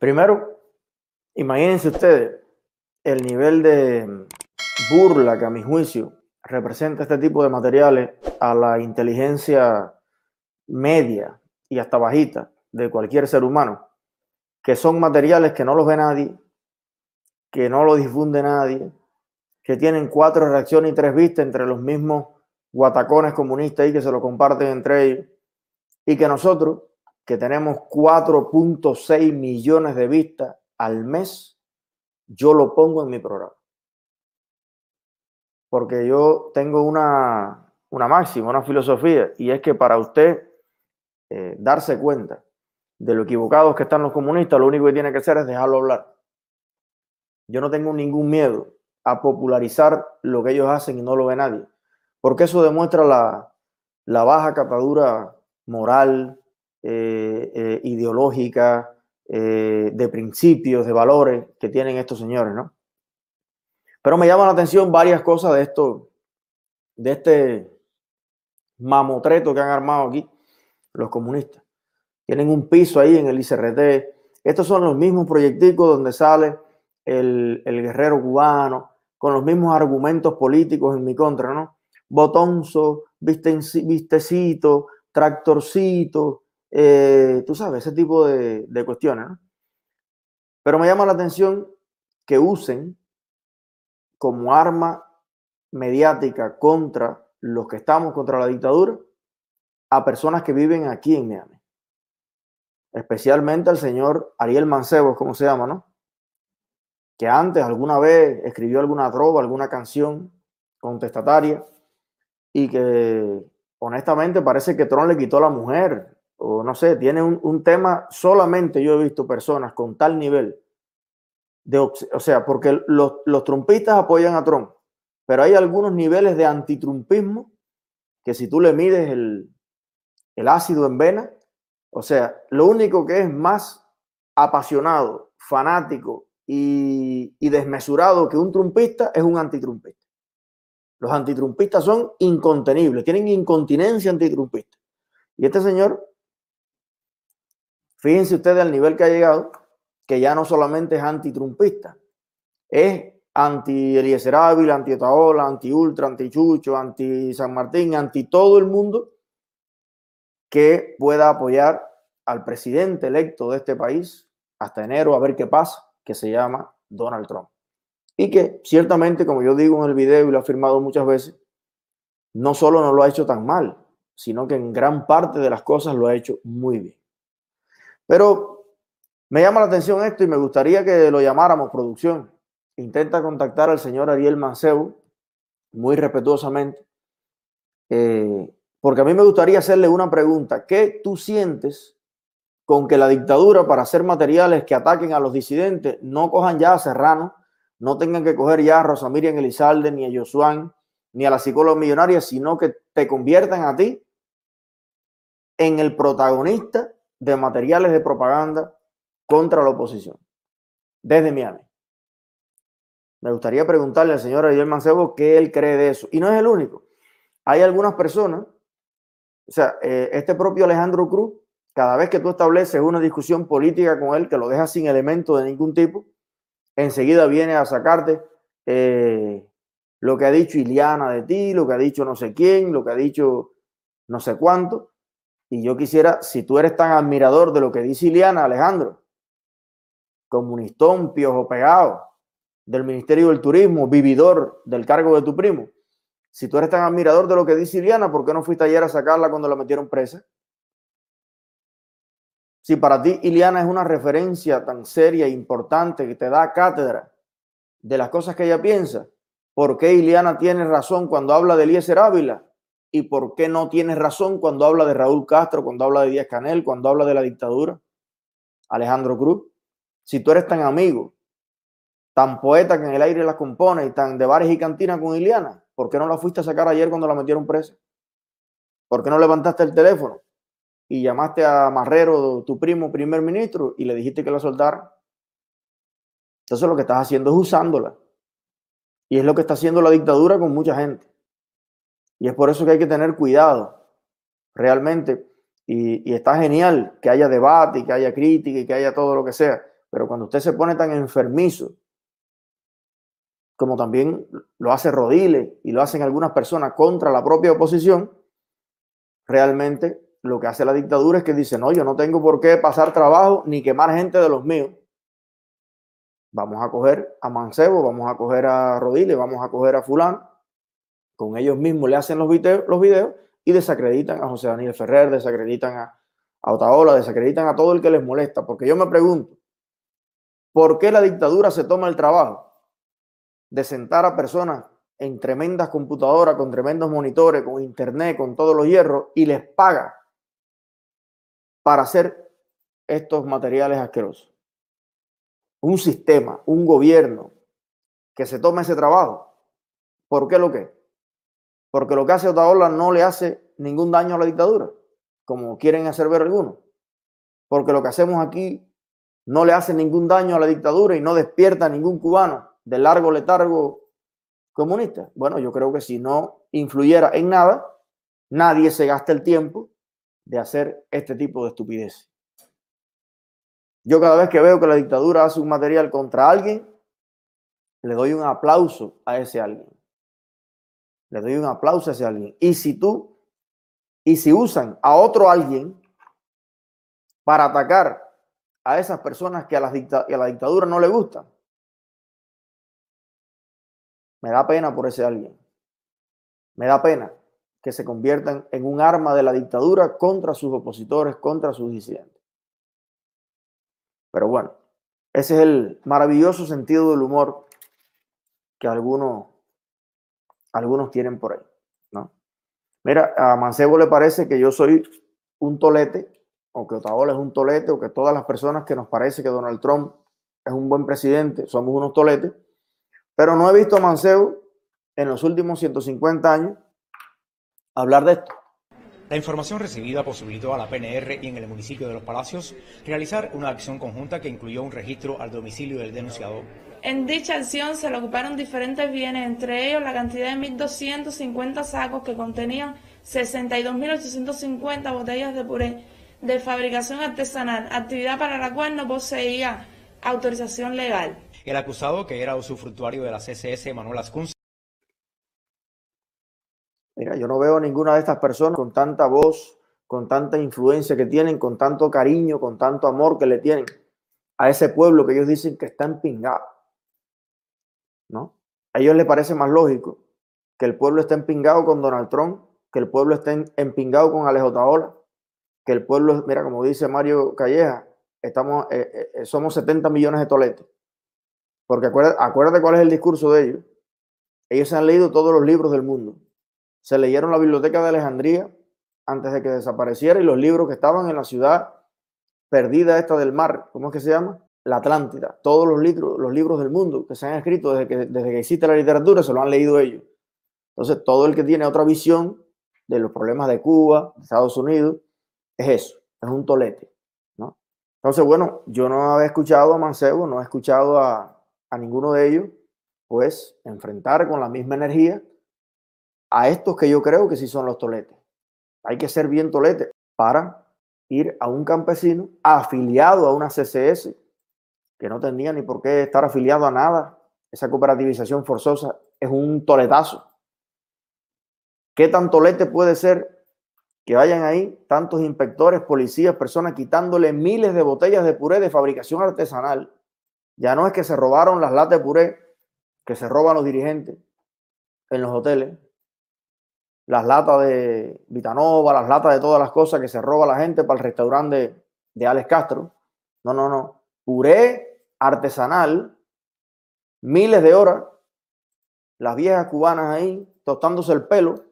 Primero, imagínense ustedes el nivel de burla que a mi juicio representa este tipo de materiales a la inteligencia media y hasta bajita de cualquier ser humano, que son materiales que no los ve nadie, que no lo difunde nadie, que tienen cuatro reacciones y tres vistas entre los mismos guatacones comunistas y que se lo comparten entre ellos, y que nosotros, que tenemos 4.6 millones de vistas al mes, yo lo pongo en mi programa. Porque yo tengo una, una máxima, una filosofía, y es que para usted eh, darse cuenta de lo equivocados que están los comunistas, lo único que tiene que hacer es dejarlo hablar. Yo no tengo ningún miedo a popularizar lo que ellos hacen y no lo ve nadie, porque eso demuestra la, baja catadura moral, eh, eh, ideológica, de principios, de valores que tienen estos señores, ¿no? Pero me llama la atención varias cosas de esto, de este mamotreto que han armado aquí los comunistas. Tienen un piso ahí en el ICRT. Estos son los mismos proyecticos donde sale el, guerrero cubano con los mismos argumentos políticos en mi contra, ¿no? Botonzo, vistecito, tractorcito, eh, tú sabes, ese tipo de, cuestiones. Pero me llama la atención que usen como arma mediática contra los que estamos contra la dictadura a personas que viven aquí en Miami. Especialmente al señor Ariel Mancebo, como se llama, ¿no? Que antes alguna vez escribió alguna trova, alguna canción contestataria y que honestamente parece que Trump le quitó la mujer o no sé, tiene un, tema, solamente yo he visto personas con tal nivel de, o sea, porque los, los trumpistas apoyan a Trump, pero hay algunos niveles de antitrumpismo que si tú le mides el, el ácido en vena. O sea, lo único que es más apasionado, fanático y, desmesurado que un trumpista es un antitrumpista. Los antitrumpistas son incontenibles, tienen incontinencia antitrumpista. Y este señor, fíjense ustedes al nivel que ha llegado, que ya no solamente es antitrumpista, es anti Eliezer Ávila, anti Otaola, anti Ultra, anti Chucho, anti San Martín, anti todo el mundo que pueda apoyar al presidente electo de este país hasta enero a ver qué pasa, que se llama Donald Trump. Y que ciertamente, como yo digo en el video y lo he afirmado muchas veces, no solo no lo ha hecho tan mal, sino que en gran parte de las cosas lo ha hecho muy bien. Pero me llama la atención esto y me gustaría que lo llamáramos producción. Intenta contactar al señor Ariel Mancebo muy respetuosamente. Eh, porque a mí me gustaría hacerle una pregunta. ¿Qué tú sientes con que la dictadura, para hacer materiales que ataquen a los disidentes, no cojan ya a Serrano, no tengan que coger ya a Rosa Miriam Elizalde, ni a Josuán, ni a la psicóloga millonaria, sino que te conviertan a ti en el protagonista de materiales de propaganda contra la oposición, desde Miami. Me gustaría preguntarle al señor Ariel Mancebo qué él cree de eso. Y no es el único. Hay algunas personas o sea, eh, este propio Alejandro Cruz, cada vez que tú estableces una discusión política con él que lo deja sin elemento de ningún tipo, enseguida viene a sacarte eh, lo que ha dicho Iliana de ti, lo que ha dicho no sé quién, lo que ha dicho no sé cuánto. Y yo quisiera, si tú eres tan admirador de lo que dice Iliana, Alejandro, comunistón, piojo pegado, del Ministerio del Turismo, vividor del cargo de tu primo, si tú eres tan admirador de lo que dice Iliana, ¿por qué no fuiste ayer a sacarla cuando la metieron presa? Si para ti Iliana es una referencia tan seria e importante que te da cátedra de las cosas que ella piensa, ¿por qué Iliana tiene razón cuando habla de Eliezer Ávila? ¿Y por qué no tiene razón cuando habla de Raúl Castro, cuando habla de Díaz Canel, cuando habla de la dictadura? Alejandro Cruz. Si tú eres tan amigo, tan poeta que en el aire las compone y tan de bares y cantinas con Iliana, ¿Por qué no la fuiste a sacar ayer cuando la metieron presa? ¿Por qué no levantaste el teléfono y llamaste a Marrero, tu primo, primer ministro, y le dijiste que la soltara? Entonces lo que estás haciendo es usándola. Y es lo que está haciendo la dictadura con mucha gente. Y es por eso que hay que tener cuidado, realmente. Y, está genial que haya debate que haya crítica y que haya todo lo que sea. Pero cuando usted se pone tan enfermizo, como también lo hace Rodile y lo hacen algunas personas contra la propia oposición, realmente lo que hace la dictadura es que dice, no, yo no tengo por qué pasar trabajo ni quemar gente de los míos. Vamos a coger a Mancebo, vamos a coger a Rodile, vamos a coger a Fulán. Con ellos mismos le hacen los los videos y desacreditan a José Daniel Ferrer, desacreditan a, a Otaola, desacreditan a todo el que les molesta. Porque yo me pregunto, ¿por qué la dictadura se toma el trabajo de sentar a personas en tremendas computadoras, con tremendos monitores, con internet, con todos los hierros y les paga para hacer estos materiales asquerosos? Un sistema, un gobierno que se tome ese trabajo. ¿Por qué lo que? Porque lo que hace Otaola no le hace ningún daño a la dictadura como quieren hacer ver algunos. Porque lo que hacemos aquí no le hace ningún daño a la dictadura y no despierta a ningún cubano de largo letargo comunista. Bueno, yo creo que si no influyera en nada, nadie se gasta el tiempo de hacer este tipo de estupidez. Yo cada vez que veo que la dictadura hace un material contra alguien, le doy un aplauso a ese alguien. Le doy un aplauso a ese alguien. Y si tú y si usan a otro alguien para atacar a esas personas que a la, a la dictadura no le gustan, me da pena por ese alguien. Me da pena que se conviertan en un arma de la dictadura contra sus opositores, contra sus disidentes. Pero bueno, ese es el maravilloso sentido del humor que algunos, algunos tienen por ahí. Mira, a Mancebo le parece que yo soy un tolete, o que Otaola es un tolete, o que todas las personas que nos parece que Donald Trump es un buen presidente, somos unos toletes, pero no he visto a Mancebo en los últimos 150 años hablar de esto. La información recibida posibilitó a la PNR y en el municipio de Los Palacios realizar una acción conjunta que incluyó un registro al domicilio del denunciador. En dicha acción se le ocuparon diferentes bienes, entre ellos la cantidad de 1.250 sacos que contenían 62.850 botellas de puré de fabricación artesanal, actividad para la cual no poseía autorización legal. El acusado, que era usufructuario de la CCS, Manuel Ascunza. Mira, yo no veo a ninguna de estas personas con tanta voz, con tanta influencia que tienen, con tanto cariño, con tanto amor que le tienen a ese pueblo que ellos dicen que está empingado. A ellos les parece más lógico que el pueblo esté empingado con Donald Trump, que el pueblo esté empingado con Alejo Taola, que el pueblo, mira, como dice Mario Calleja, estamos, eh, eh, somos 70 millones de toletes. Porque acuérdate, acuérdate cuál es el discurso de ellos. Ellos se han leído todos los libros del mundo. Se leyeron la biblioteca de Alejandría antes de que desapareciera y los libros que estaban en la ciudad perdida esta del mar, ¿cómo es que se llama? La Atlántida, todos los libros, los libros del mundo que se han escrito desde que, desde que existe la literatura, se lo han leído ellos. Entonces, todo el que tiene otra visión de los problemas de Cuba, de Estados Unidos, es eso, es un tolete. ¿no? Entonces, bueno, yo no había escuchado a Mancebo, no he escuchado a, a ninguno de ellos, pues, enfrentar con la misma energía a estos que yo creo que sí son los toletes. Hay que ser bien tolete para ir a un campesino afiliado a una CCS que no tenía ni por qué estar afiliado a nada. Esa cooperativización forzosa es un toletazo. ¿Qué tan tolete puede ser que vayan ahí tantos inspectores, policías, personas quitándole miles de botellas de puré de fabricación artesanal? Ya no es que se robaron las latas de puré que se roban los dirigentes en los hoteles, las latas de Vitanova, las latas de todas las cosas que se roba la gente para el restaurante de, de Alex Castro. No, no, no. Puré artesanal, miles de horas, las viejas cubanas ahí tostándose el pelo,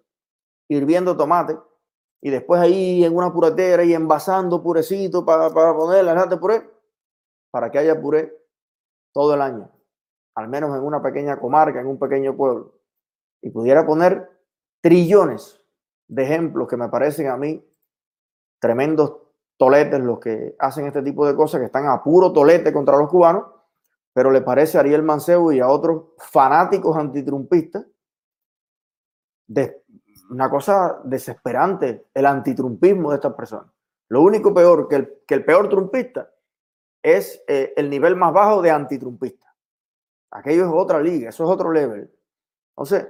hirviendo tomate, y después ahí en una puretera y envasando purecito para, para poner la puré, para que haya puré todo el año, al menos en una pequeña comarca, en un pequeño pueblo. Y pudiera poner trillones de ejemplos que me parecen a mí tremendos toletes los que hacen este tipo de cosas, que están a puro tolete contra los cubanos, pero le parece a Ariel Mancebo y a otros fanáticos antitrumpistas de una cosa desesperante, el antitrumpismo de estas personas. Lo único peor que el, peor trumpista es eh, el nivel más bajo de antitrumpista. Aquello es otra liga, eso es otro level. Entonces,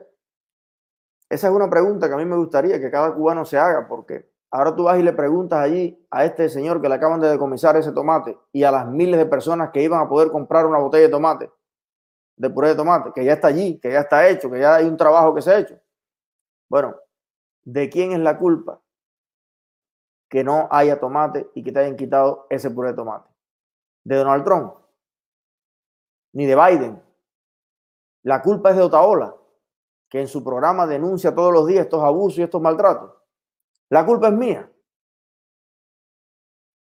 esa es una pregunta que a mí me gustaría que cada cubano se haga, porque ahora tú vas y le preguntas allí a este señor que le acaban de decomisar ese tomate y a las miles de personas que iban a poder comprar una botella de tomate, de puré de tomate, que ya está allí, que ya está hecho, que ya hay un trabajo que se ha hecho. Bueno, ¿de quién es la culpa que no haya tomate y que te hayan quitado ese puré de tomate? ¿De Donald Trump? Ni de Biden. La culpa es de Otaola, que en su programa denuncia todos los días estos abusos y estos maltratos. La culpa es mía.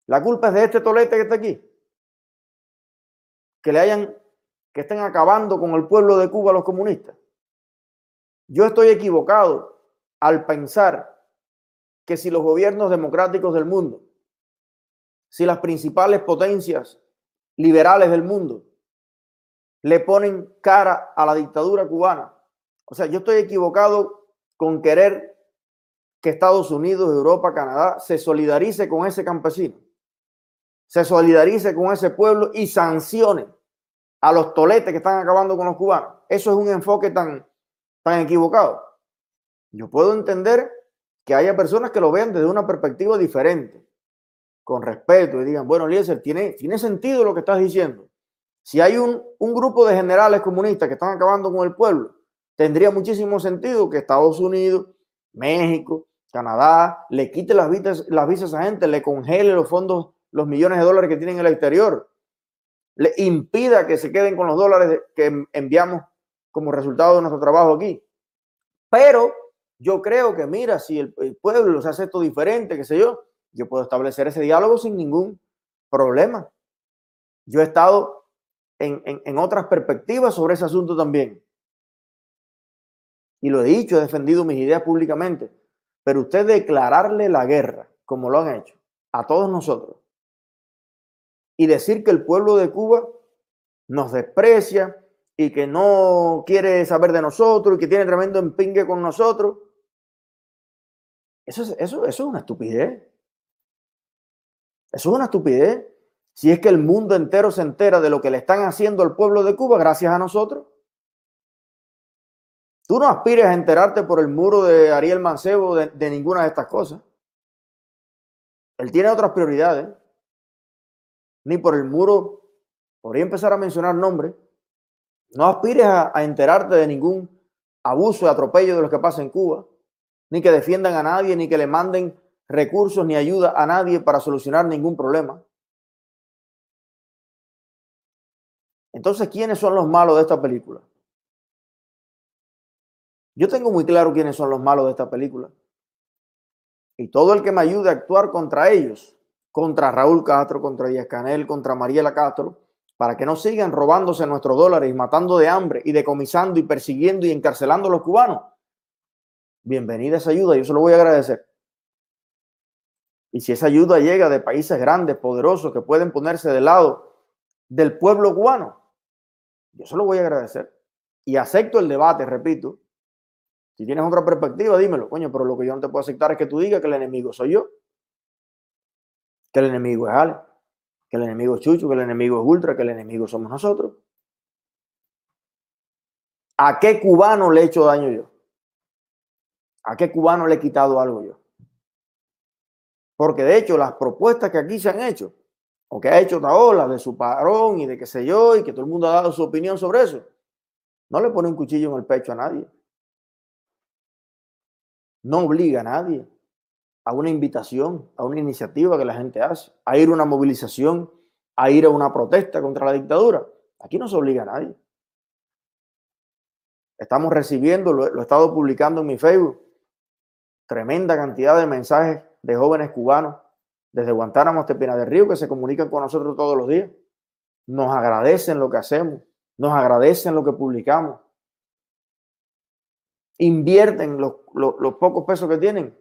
La culpa es de este tolete que está aquí. Que le hayan, que estén acabando con el pueblo de Cuba los comunistas. Yo estoy equivocado al pensar que si los gobiernos democráticos del mundo, si las principales potencias liberales del mundo le ponen cara a la dictadura cubana, o sea, yo estoy equivocado con querer que Estados Unidos, Europa, Canadá se solidarice con ese campesino, se solidarice con ese pueblo y sancione a los toletes que están acabando con los cubanos. Eso es un enfoque tan, tan equivocado. Yo puedo entender que haya personas que lo vean desde una perspectiva diferente, con respeto, y digan, bueno, Eliezer, tiene, tiene sentido lo que estás diciendo. Si hay un, un grupo de generales comunistas que están acabando con el pueblo, tendría muchísimo sentido que Estados Unidos, México, Canadá, le quite las visas, las visas a gente, le congele los fondos, los millones de dólares que tienen en el exterior, le impida que se queden con los dólares que enviamos como resultado de nuestro trabajo aquí. Pero yo creo que, mira, si el, pueblo se hace esto diferente, qué sé yo, yo puedo establecer ese diálogo sin ningún problema. Yo he estado en, en otras perspectivas sobre ese asunto también y lo he dicho, he defendido mis ideas públicamente, pero usted declararle la guerra, como lo han hecho, a todos nosotros, y decir que el pueblo de Cuba nos desprecia y que no quiere saber de nosotros y que tiene tremendo empingue con nosotros, eso es, eso, eso es una estupidez. Eso es una estupidez. Si es que el mundo entero se entera de lo que le están haciendo al pueblo de Cuba gracias a nosotros. Tú no aspires a enterarte por el muro de Ariel Mancebo de, ninguna de estas cosas. Él tiene otras prioridades. Ni por el muro, podría empezar a mencionar nombres. No aspires a, enterarte de ningún abuso y atropello de los que pasa en Cuba, ni que defiendan a nadie, ni que le manden recursos ni ayuda a nadie para solucionar ningún problema. Entonces, ¿quiénes son los malos de esta película? Yo tengo muy claro quiénes son los malos de esta película. Y todo el que me ayude a actuar contra ellos, contra Raúl Castro, contra Díaz Canel, contra Mariela Castro, para que no sigan robándose nuestros dólares y matando de hambre y decomisando y persiguiendo y encarcelando a los cubanos. Bienvenida esa ayuda, yo se lo voy a agradecer. Y si esa ayuda llega de países grandes, poderosos, que pueden ponerse del lado del pueblo cubano, yo se lo voy a agradecer. Y acepto el debate, repito, si tienes otra perspectiva, dímelo, coño, pero lo que yo no te puedo aceptar es que tú digas que el enemigo soy yo, que el enemigo es Ale, que el enemigo es Chucho, que el enemigo es Ultra, que el enemigo somos nosotros. ¿A qué cubano le he hecho daño yo? ¿A qué cubano le he quitado algo yo? Porque de hecho las propuestas que aquí se han hecho, o que ha hecho Taola de su parón y de qué sé yo, y que todo el mundo ha dado su opinión sobre eso, no le pone un cuchillo en el pecho a nadie no obliga a nadie a una invitación, a una iniciativa que la gente hace, a ir a una movilización, a ir a una protesta contra la dictadura. Aquí no se obliga a nadie. Estamos recibiendo, lo, he estado publicando en mi Facebook, tremenda cantidad de mensajes de jóvenes cubanos desde Guantánamo hasta Pina del Río que se comunican con nosotros todos los días. Nos agradecen lo que hacemos, nos agradecen lo que publicamos, invierten los, pocos pesos que tienen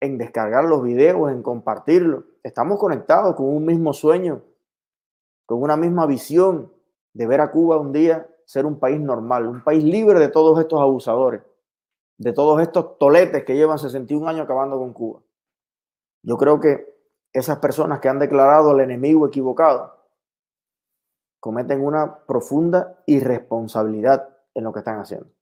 en descargar los videos, en compartirlos. Estamos conectados con un mismo sueño, con una misma visión de ver a Cuba un día ser un país normal, un país libre de todos estos abusadores, de todos estos toletes que llevan 61 años acabando con Cuba. Yo creo que esas personas que han declarado al enemigo equivocado cometen una profunda irresponsabilidad en lo que están haciendo.